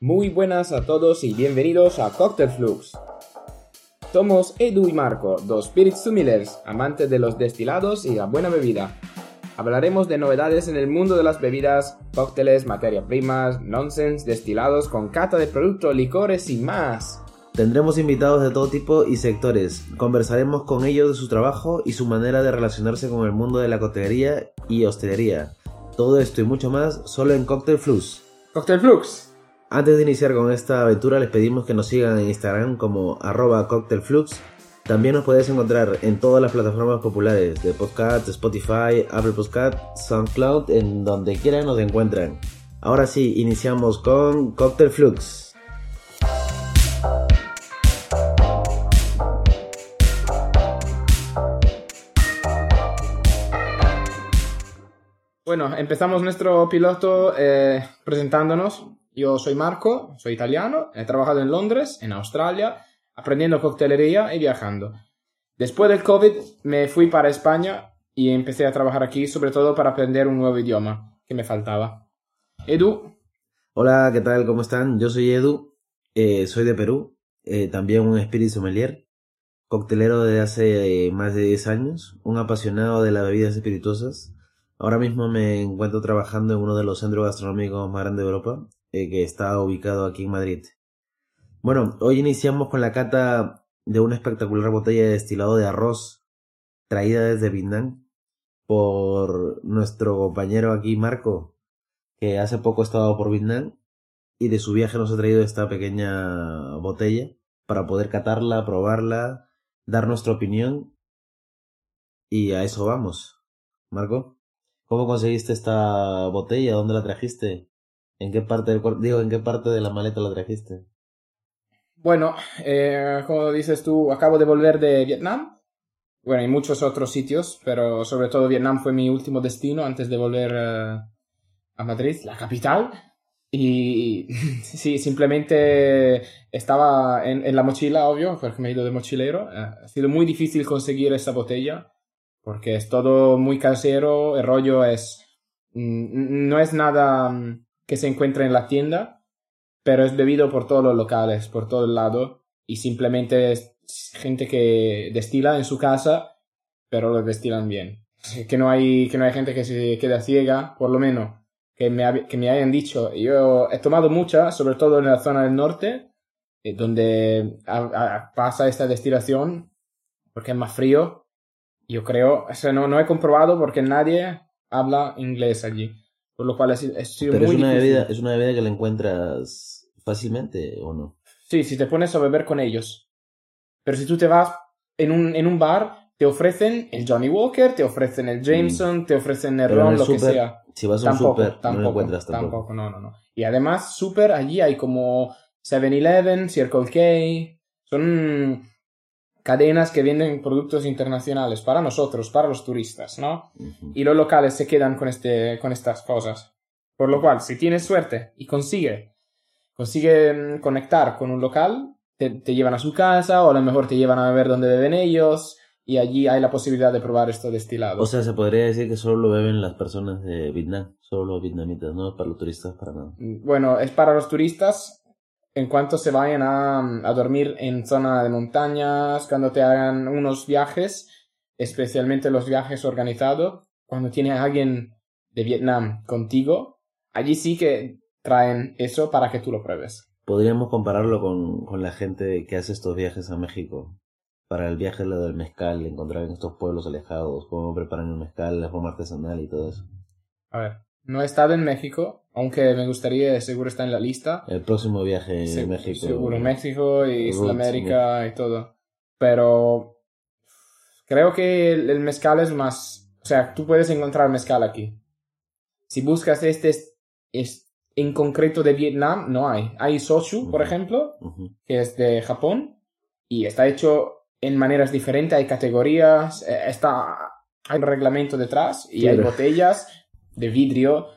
Muy buenas a todos y bienvenidos a Cocktail Flux. Somos Edu y Marco, dos spirits sumilers, amantes de los destilados y la buena bebida. Hablaremos de novedades en el mundo de las bebidas, cócteles, materias primas, nonsense, destilados con cata de productos, licores y más. Tendremos invitados de todo tipo y sectores. Conversaremos con ellos de su trabajo y su manera de relacionarse con el mundo de la coctelería y hostelería. Todo esto y mucho más solo en Cocktail Flux. Cocktail Flux. Antes de iniciar con esta aventura les pedimos que nos sigan en Instagram como arroba cocktailflux. También nos podéis encontrar en todas las plataformas populares de podcast, Spotify, Apple Podcast, SoundCloud, en donde quieran nos encuentran. Ahora sí, iniciamos con Cocktail Flux. Bueno, empezamos nuestro piloto eh, presentándonos. Yo soy Marco, soy italiano, he trabajado en Londres, en Australia, aprendiendo coctelería y viajando. Después del COVID me fui para España y empecé a trabajar aquí, sobre todo para aprender un nuevo idioma que me faltaba. Edu. Hola, ¿qué tal? ¿Cómo están? Yo soy Edu, eh, soy de Perú, eh, también un espíritu sommelier, coctelero desde hace eh, más de 10 años, un apasionado de las bebidas espirituosas Ahora mismo me encuentro trabajando en uno de los centros gastronómicos más grandes de Europa, eh, que está ubicado aquí en Madrid. Bueno, hoy iniciamos con la cata de una espectacular botella de destilado de arroz traída desde Vietnam por nuestro compañero aquí Marco, que hace poco ha estado por Vietnam y de su viaje nos ha traído esta pequeña botella para poder catarla, probarla, dar nuestra opinión y a eso vamos. Marco. ¿Cómo conseguiste esta botella? ¿Dónde la trajiste? ¿En qué parte del digo, en qué parte de la maleta la trajiste? Bueno, eh, como dices tú, acabo de volver de Vietnam. Bueno, hay muchos otros sitios, pero sobre todo Vietnam fue mi último destino antes de volver eh, a Madrid, la capital. Y sí, simplemente estaba en, en, la mochila, obvio, porque me he ido de mochilero. Eh, ha sido muy difícil conseguir esa botella porque es todo muy casero, el rollo es... Mm, no es nada mm, que se encuentre en la tienda, pero es bebido por todos los locales, por todo el lado, y simplemente es gente que destila en su casa, pero lo destilan bien. Que no hay, que no hay gente que se queda ciega, por lo menos, que me, que me hayan dicho. Yo he tomado mucha, sobre todo en la zona del norte, eh, donde pasa esta destilación, porque es más frío, yo creo, no, no he comprobado porque nadie habla inglés allí. Por lo cual es, es Pero es una Bebida, es una bebida que la encuentras fácilmente o no. Sí, si te pones a beber con ellos. Pero si tú te vas en un, en un bar, te ofrecen el Johnny Walker, te ofrecen el Jameson, mm. te ofrecen el ron, lo que sea. Si vas a un super, no lo encuentras tampoco. Tampoco, no, no, no. Y además, super, allí hay como 7-Eleven, Circle K. Son cadenas que venden productos internacionales para nosotros, para los turistas, ¿no? Y los locales se quedan con, este, con estas cosas. Por lo cual, si tienes suerte y consigue, consigue mm, conectar con un local, te, llevan a su casa o a lo mejor te llevan a ver dónde beben ellos y allí hay la posibilidad de probar esto destilado. O sea, se podría decir que solo lo beben las personas de Vietnam, solo los vietnamitas, no para los turistas, para nada. Mm, bueno, es para los turistas en cuanto se vayan a, dormir en zona de montañas, cuando te hagan unos viajes, especialmente los viajes organizados, cuando tienes a alguien de Vietnam contigo, allí sí que traen eso para que tú lo pruebes. Podríamos compararlo con, con la gente que hace estos viajes a México. Para el viaje lo del mezcal, encontrar en estos pueblos alejados, cómo preparan el mezcal, la forma artesanal y todo eso. A ver, no he estado en México, aunque me gustaría, seguro está en la lista. El próximo viaje en México. Seguro, México y Sudamérica y todo. Pero creo que el, mezcal es más... O sea, tú puedes encontrar mezcal aquí. Si buscas este es, en concreto de Vietnam, no hay. Hay sochu, por ejemplo, que es de Japón, y está hecho en maneras diferentes, hay categorías, eh, está, hay un reglamento detrás y hay botellas de vidrio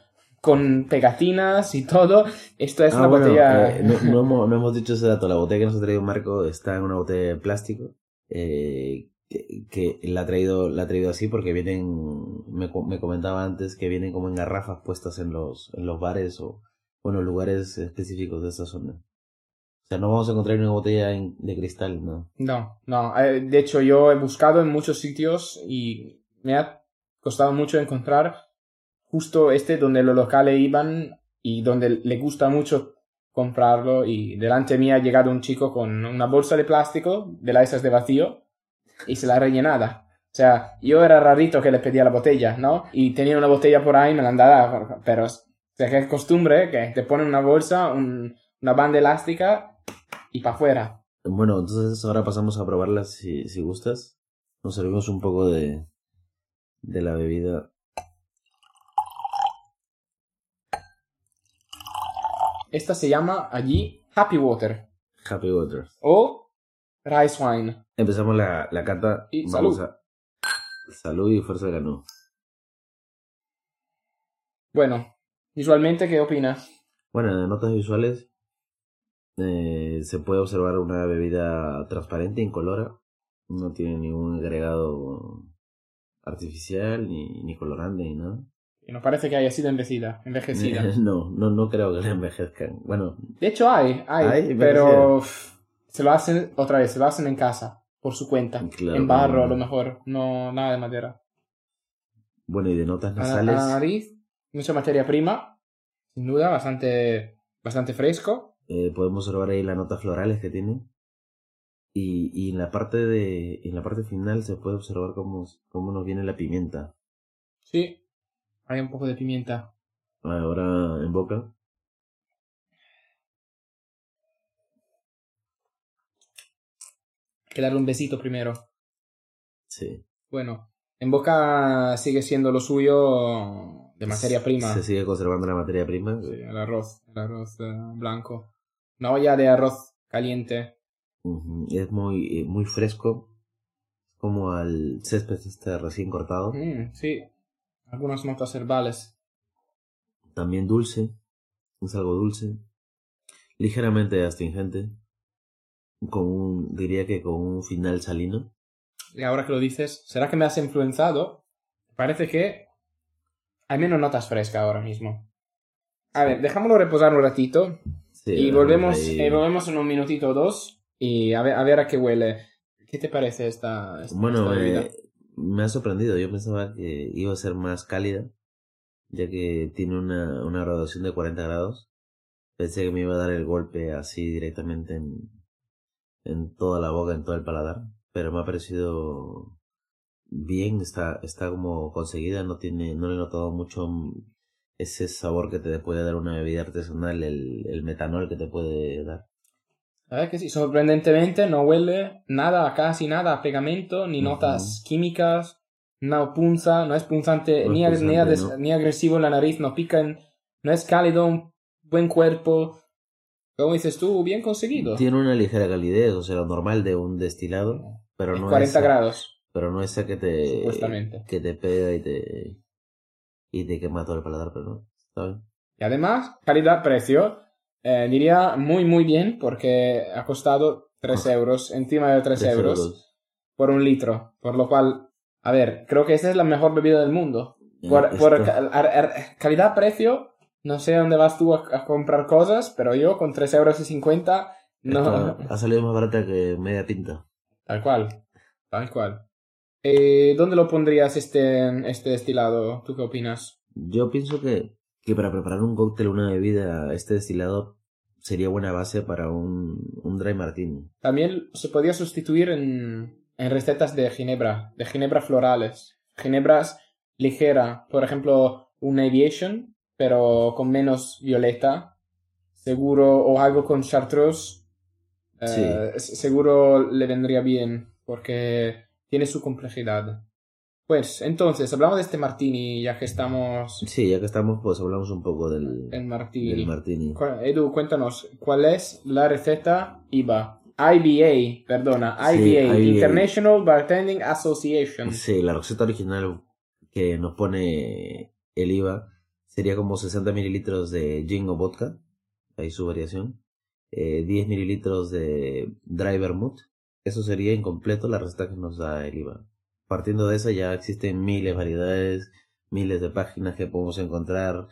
con pegatinas y todo. Esto es ah, una botella. Eh, no, hemos, dicho ese dato. La botella que nos ha traído Marco está en una botella de plástico. Eh, que, la, ha traído, la ha traído así porque vienen. Me, me, comentaba antes que vienen como en garrafas puestas en los, en los bares o bueno, lugares específicos de esa zona. O sea, no vamos a encontrar una botella en- de cristal, ¿no? No, no. eh, De hecho, yo he buscado en muchos sitios y me ha costado mucho encontrar justo este donde los locales iban y donde le gusta mucho comprarlo y delante mí ha llegado un chico con una bolsa de plástico de las esas de vacío y se la rellenada. O sea, yo era rarito que le pedía la botella, ¿no? Y tenía una botella por ahí y me la han dado, pero o que es costumbre que te ponen una bolsa, un- una banda elástica y para afuera. Bueno, entonces ahora pasamos a probarla si, si gustas. Nos servimos un poco de, de la bebida. Esta se llama allí Happy Water Happy Water. o Rice Wine. Empezamos la, la cata. Y Vamos salud. a- Salud y fuerza de ganó. Bueno, visualmente, ¿qué opinas? Bueno, en notas visuales eh, se puede observar una bebida transparente, incolora. No tiene ningún agregado artificial, ni, ni colorante, ni nada. Y no parece que haya sido envejecida. envejecida. No, no, no creo que la envejezcan. Bueno, De hecho, hay, hay, Hay, pero se lo hacen otra vez, se lo hacen en casa, por su cuenta. Claro, en barro, no. a lo mejor, no nada de madera. bueno, y de notas la, nasales. la nariz, mucha materia prima, sin duda, bastante, bastante fresco. eh, podemos observar ahí las notas florales que tiene. Y, y en la parte de, en la parte final se puede observar cómo, cómo nos viene la pimienta. Sí, hay un poco de pimienta. Ahora en boca. Hay que darle un besito primero. Sí. Bueno, en boca sigue siendo lo suyo de materia prima. Se sigue conservando la materia prima. Sí, el arroz, el arroz eh, blanco. Una olla de arroz caliente. Es muy, eh, muy fresco. Como al césped este recién cortado. Mm, sí, algunas notas herbales. También dulce. Es algo dulce. Ligeramente astringente. Con un, diría que con un final salino. Y ahora que lo dices, ¿será que me has influenciado? Parece que hay menos notas frescas ahora mismo. A ver, dejámoslo reposar un ratito Sí, y volvemos, eh, volvemos en un minutito o dos y a ver, a ver a qué huele. ¿Qué te parece esta, esta, Bueno, esta eh, me ha sorprendido. Yo pensaba que iba a ser más cálida, ya que tiene una, una graduación de 40 grados. Pensé que me iba a dar el golpe así directamente en, en toda la boca, en todo el paladar. Pero me ha parecido bien, está, está como conseguida, no tiene, no le he notado mucho ese sabor que te puede dar una bebida artesanal, el, el metanol que te puede dar. Que sí, sorprendentemente no huele nada, casi nada a pegamento, ni notas químicas, no punza, no es punzante, No ni, ni, punzante, ades- ¿no? ni agresivo en la nariz, no pica, en- no es cálido, un buen cuerpo. Como dices tú, bien conseguido. Tiene una ligera calidez, o sea, lo normal de un destilado, pero no 40 esa- grados, Pero no esa que te, que te pega y te, y te quema todo el paladar, pero no, está bien. Y además, calidad-precio, eh, diría muy, muy bien, porque ha costado 3 euros, encima de 3, Tres euros, por un litro. Por lo cual, a ver, creo que esta es la mejor bebida del mundo. Por, por calidad-precio, no sé dónde vas tú a, a comprar cosas, pero yo con 3 euros y 50, no. ha salido más barata que media pinta. Tal cual, tal cual. Eh, ¿Dónde lo pondrías este, este destilado? ¿Tú qué opinas? Yo pienso que, que para preparar un cóctel una bebida, este destilado sería buena base para un, un dry martini. También se podría sustituir en, en recetas de ginebra, de ginebra florales. Ginebras ligera, por ejemplo, un aviation, pero con menos violeta. Seguro, o algo con chartreuse. eh, Seguro le vendría bien, porque tiene su complejidad. Pues, entonces, hablamos de este martini, ya que estamos Sí, ya que estamos, pues hablamos un poco del, en martini. del martini. Edu, cuéntanos, ¿cuál es la receta IBA? IBA, perdona, Sí, IBA, IBA. International Bartending Association. Sí, la receta original que nos pone el IVA sería como 60 mililitros de gin o vodka, ahí su variación, eh, 10 mililitros de dry vermouth, eso sería incompleto la receta que nos da el IVA. Partiendo de esa ya existen miles de variedades, miles de páginas que podemos encontrar,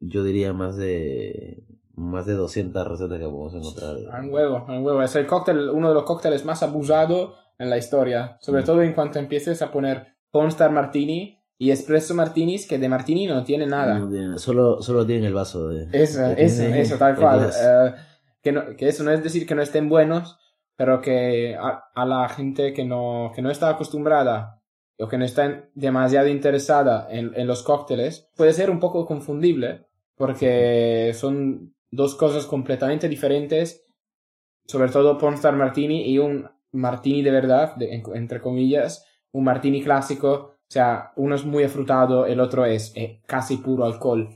yo diría más de más de 200 recetas que podemos encontrar. Un huevo, un huevo. Es el cóctel, uno de los cócteles más abusados en la historia. Sobre Mm. todo en cuanto empieces a poner Pornstar Martini y Espresso Martinis, que de Martini no tiene nada. No tiene- solo, solo tiene el vaso de. Eso, eso, tiene eso, tal cual. Eh, que, no- que eso no es decir que no estén buenos, pero que a, la gente que no, que no está acostumbrada o que no está demasiado interesada en, en los cócteles, puede ser un poco confundible, porque son dos cosas completamente diferentes, sobre todo Pornstar Martini y un Martini de verdad, entre comillas, un Martini clásico, o sea, uno es muy afrutado, el otro es eh, casi puro alcohol.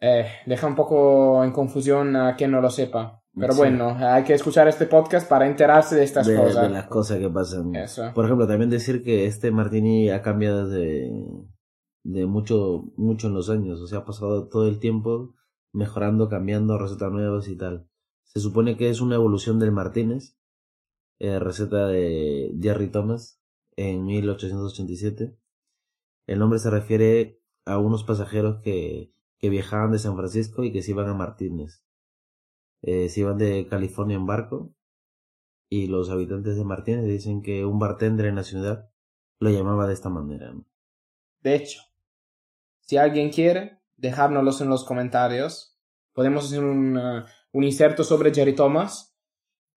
Eh, deja un poco en confusión a quien no lo sepa. Pero Sí. bueno, hay que escuchar este podcast para enterarse de estas de, cosas. de las cosas que pasan. Eso. Por ejemplo, también decir que este Martini ha cambiado de, de mucho, mucho en los años. O sea, ha pasado todo el tiempo mejorando, cambiando recetas nuevas y tal. Se supone que es una evolución del Martínez, eh, receta de Jerry Thomas en 1887. El nombre se refiere a unos pasajeros que, que viajaban de San Francisco y que se iban a Martínez. Eh, se iban de California en barco y los habitantes de Martínez dicen que un bartender en la ciudad lo llamaba de esta manera. ¿no? De hecho, si alguien quiere, dejárnoslos en los comentarios. Podemos hacer un, eh, un inserto sobre Jerry Thomas,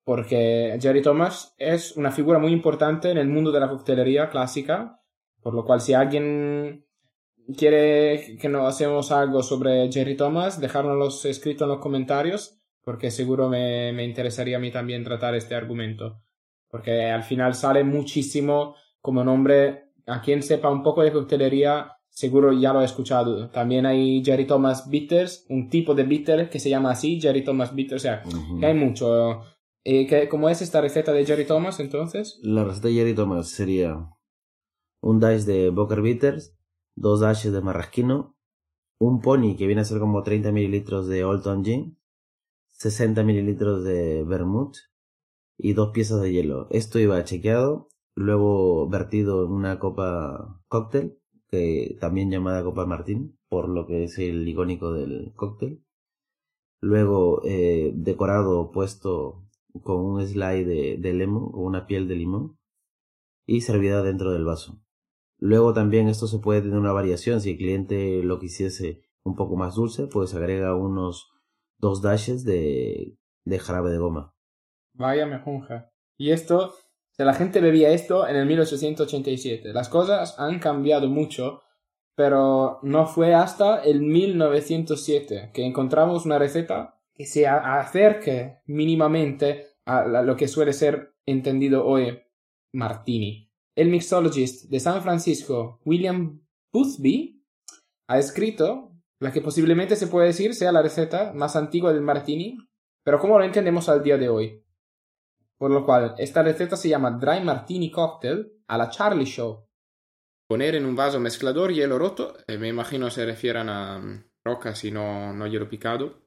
porque Jerry Thomas es una figura muy importante en el mundo de la coctelería clásica, por lo cual si alguien quiere que nos hacemos algo sobre Jerry Thomas, dejárnoslos escrito en los comentarios, porque seguro me, me interesaría a mí también tratar este argumento, porque al final sale muchísimo como nombre, a quien sepa un poco de coctelería, seguro ya lo he escuchado. También hay Jerry Thomas Bitters, un tipo de bitter que se llama así, Jerry Thomas Bitters, o sea, que hay mucho. Eh, ¿qué- ¿Cómo es esta receta de Jerry Thomas entonces? La receta de Jerry Thomas sería un dash de Boker Bitters, dos dashes de marrasquino, un pony que viene a ser como 30 mililitros de Old Town Gin, 60 mililitros de vermouth y dos piezas de hielo. Esto iba chequeado, luego vertido en una copa cóctel, que también llamada copa Martín, por lo que es el icónico del cóctel. Luego eh, decorado, puesto con un slide de, de lemon, con una piel de limón, y servida dentro del vaso. Luego también esto se puede tener una variación, si el cliente lo quisiese un poco más dulce, pues agrega unos dos dashes de, jarabe de goma. Vaya me junja. Y esto, la gente bebía esto en el 1887. Las cosas han cambiado mucho, pero no fue hasta el 1907 que encontramos una receta que se acerque mínimamente a lo que suele ser entendido hoy martini. El mixologist de San Francisco, William Boothby, ha escrito la que posiblemente se puede decir sea la receta más antigua del martini, pero como lo entendemos al día de hoy. Por lo cual, esta receta se llama Dry Martini Cocktail a la Charlie Show. Poner en un vaso mezclador hielo roto, eh, me imagino se refieran a mm, rocas y no, no hielo picado.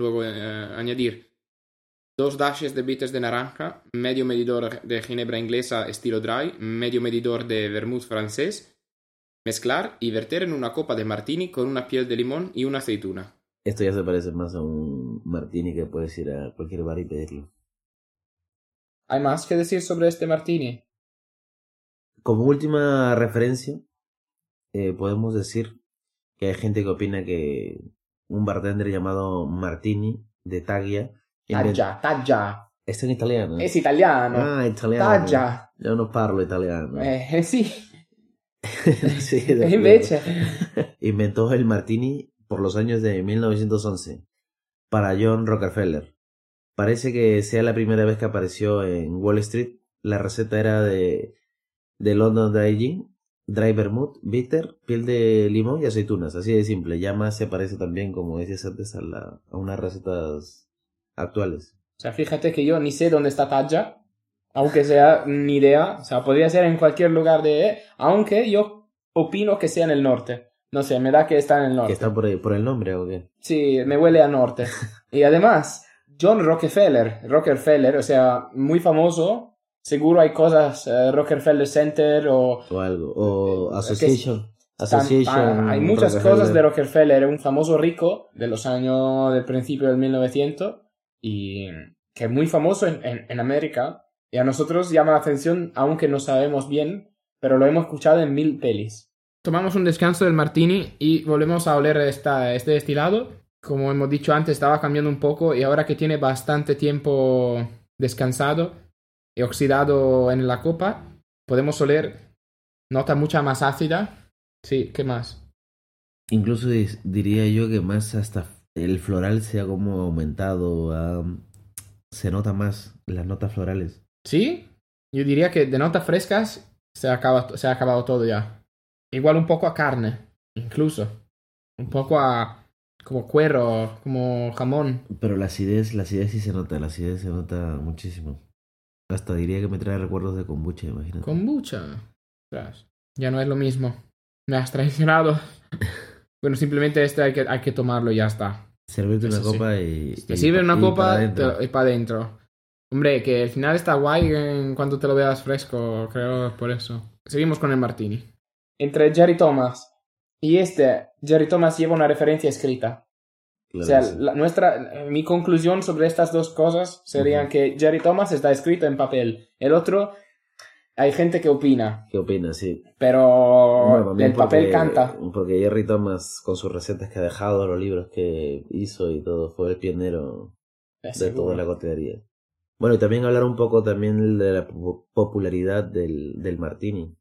Luego eh, añadir dos dashes de bitters de naranja, medio medidor de ginebra inglesa estilo dry, medio medidor de vermouth francés, mezclar y verter en una copa de martini con una piel de limón y una aceituna. Esto ya se parece más a un martini que puedes ir a cualquier bar y pedirlo. ¿Hay más que decir sobre este martini? Como última referencia, eh, podemos decir que hay gente que opina que un bartender llamado Martini de Taglia Taggia, taggia. Está in italiano? Es italiano. Ah, italiano. Taggia. Io non parlo italiano. Eh, eh, sì, Sí. Inventó el martini por los años de 1911 para John Rockefeller. Parece que sea la primera vez que apareció en Wall Street. La receta era de, de London Dry Gin, Dry Vermouth, Bitter, piel de limón y aceitunas. Así de simple. Ya más se parece también, como decías antes, a, la, a unas recetas actuales. O sea, fíjate que yo ni sé dónde está aunque sea ni idea. O sea, podría ser en cualquier lugar de... Aunque yo opino que sea en el norte. No sé, me da que está en el norte. ¿Que está por, ahí- por el nombre o qué? Sí, me huele a norte. y además, John Rockefeller, Rockefeller, o sea, muy famoso. Seguro hay cosas, eh, Rockefeller Center o... O algo. O Eh, Association. Association. Ah, hay muchas cosas de Rockefeller, un famoso rico de los años del principio del 1900 y que es muy famoso en, en, en América y a nosotros llama la atención aunque no sabemos bien, pero lo hemos escuchado en mil pelis. Tomamos un descanso del martini y volvemos a oler esta, este destilado. Como hemos dicho antes, estaba cambiando un poco y ahora que tiene bastante tiempo descansado y oxidado en la copa, podemos oler nota mucha más ácida. Sí, ¿qué más? Incluso diría yo que más hasta el floral se ha como aumentado. se nota más las notas florales. Sí, yo diría que de notas frescas se ha acabado, se ha acabado todo ya. Igual un poco a carne, incluso. Un poco a como cuero, como jamón. Pero la acidez, la acidez sí se nota, la acidez se nota muchísimo. Hasta diría que me trae recuerdos de kombucha, imagínate. Kombucha. Ya no es lo mismo. Me has traicionado. bueno, simplemente este hay que, hay que tomarlo y ya está. Servirte una sí. copa y. Te y sirve pa- una y copa para y para adentro. Hombre, que al final está guay en cuanto te lo veas fresco, creo, por eso. Seguimos con el martini. Entre Jerry Thomas y este, Jerry Thomas lleva una referencia escrita. Claro o sea, que sí. la- nuestra, mi conclusión sobre estas dos cosas serían que Jerry Thomas está escrito en papel. El otro, hay gente que opina, ¿Qué opinas? Sí. pero Bueno, el papel porque- canta. Porque Jerry Thomas, con sus recetas que ha dejado, los libros que hizo y todo, fue el pionero de Seguro. toda la coctelería. Bueno, y también hablar un poco también de la po- popularidad del, del martini,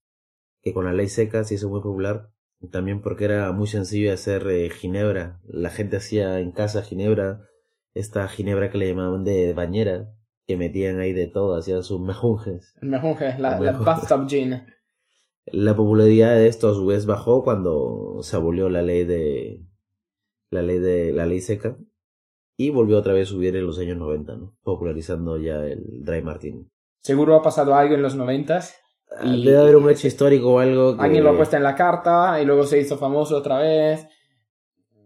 que con la ley seca se hizo muy popular, también porque era muy sencillo hacer eh, ginebra. La gente hacía en casa ginebra, esta ginebra que le llamaban de bañera, que metían ahí de todo, hacían sus mejunjes. El mejunje, la, la mejunje. bathtub gin. La popularidad de esto a su vez bajó cuando se abolió la ley de la ley de la ley seca y volvió otra vez a subir en los años 90, ¿no? popularizando ya el dry martini. Seguro ha pasado algo en los noventas. Y- Debe haber un hecho histórico o algo que Alguien lo ha puesto en la carta y luego se hizo famoso otra vez.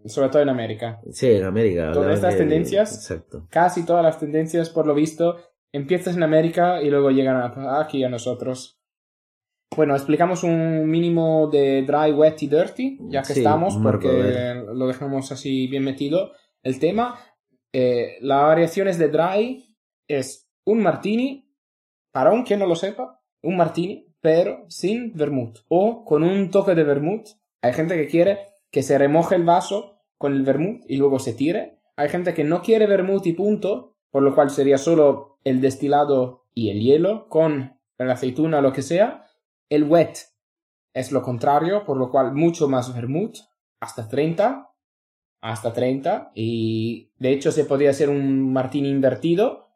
Sobre todo en América. Sí, en América. Todas estas de- tendencias. Exacto. Casi todas las tendencias, por lo visto, empiezan en América y luego llegan aquí a nosotros. Bueno, explicamos un mínimo de dry, wet y dirty, ya que Sí, estamos, porque lo dejamos así bien metido. El tema, eh, las variaciones de dry es un martini, para un que no lo sepa, un martini, pero sin vermouth o con un toque de vermouth. Hay gente que quiere que se remoje el vaso con el vermouth y luego se tire. Hay gente que no quiere vermouth y punto, por lo cual sería solo el destilado y el hielo con la aceituna o lo que sea. El wet es lo contrario, por lo cual mucho más vermouth, hasta 30, hasta 30, y de hecho se podría hacer un martini invertido.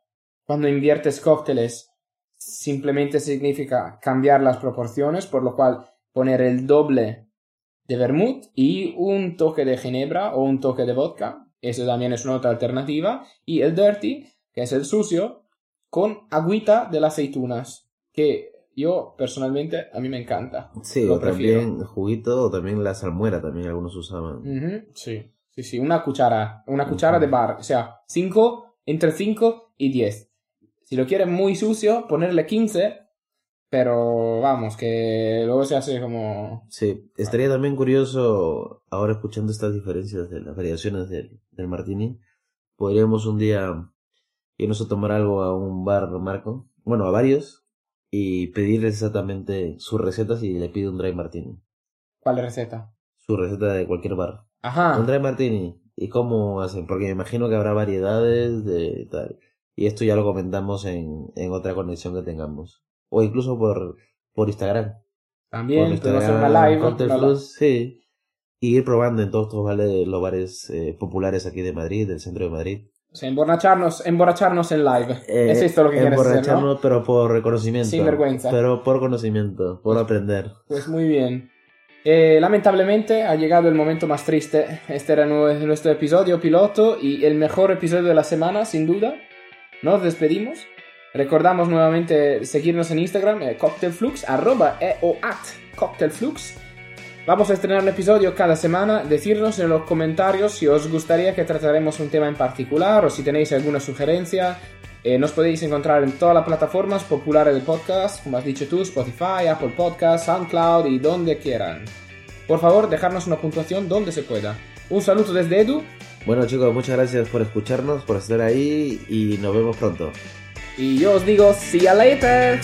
Cuando inviertes cócteles, simplemente significa cambiar las proporciones, por lo cual poner el doble de vermouth y un toque de ginebra o un toque de vodka, eso también es una otra alternativa, y el dirty, que es el sucio, con agüita de las aceitunas, que yo personalmente a mí me encanta. Sí, Lo o prefiero. también juguito o también la salmuera, también algunos usaban. Sí, sí, sí, una cuchara, una cuchara de bar, o sea, 5, entre 5 y 10. Si lo quieren muy sucio, ponerle 15, pero vamos, que luego se hace como... Sí, estaría también curioso, ahora escuchando estas diferencias de las variaciones del, del martini, podríamos un día irnos a tomar algo a un bar, Marco, bueno, a varios, y pedirles exactamente sus recetas y le pido un dry martini. ¿Cuál receta? Su receta de cualquier bar. Un Ajá, dry martini. ¿Y cómo hacen? Porque me imagino que habrá variedades de tal. Y esto ya lo comentamos en, en otra conexión que tengamos. O incluso por, por Instagram. también Por Instagram, una live. Una- Plus, sí. Y ir probando en todos estos vale- los bares eh, populares aquí de Madrid, del centro de Madrid. o sea, emborracharnos, emborracharnos en live. Eh, es esto lo que quieres hacer, ¿no? emborracharnos, pero por reconocimiento. Sin vergüenza. Pero por conocimiento, por aprender. Pues muy bien. Eh, lamentablemente ha llegado el momento más triste. Este era nu- nuestro episodio piloto y el mejor episodio de la semana, sin duda. Nos despedimos. Recordamos nuevamente seguirnos en Instagram, eh, cocktailflux, arroba e. Vamos a estrenar un episodio cada semana. Decirnos en los comentarios si os gustaría que trataremos un tema en particular o si tenéis alguna sugerencia. Eh, nos podéis encontrar en todas las plataformas populares de podcast, como has dicho tú, Spotify, Apple Podcasts, SoundCloud y donde quieran. por favor, dejarnos una puntuación donde se pueda. Un saludo desde Edu. Bueno chicos, muchas gracias por escucharnos, por estar ahí y nos vemos pronto. Y yo os digo, see you later.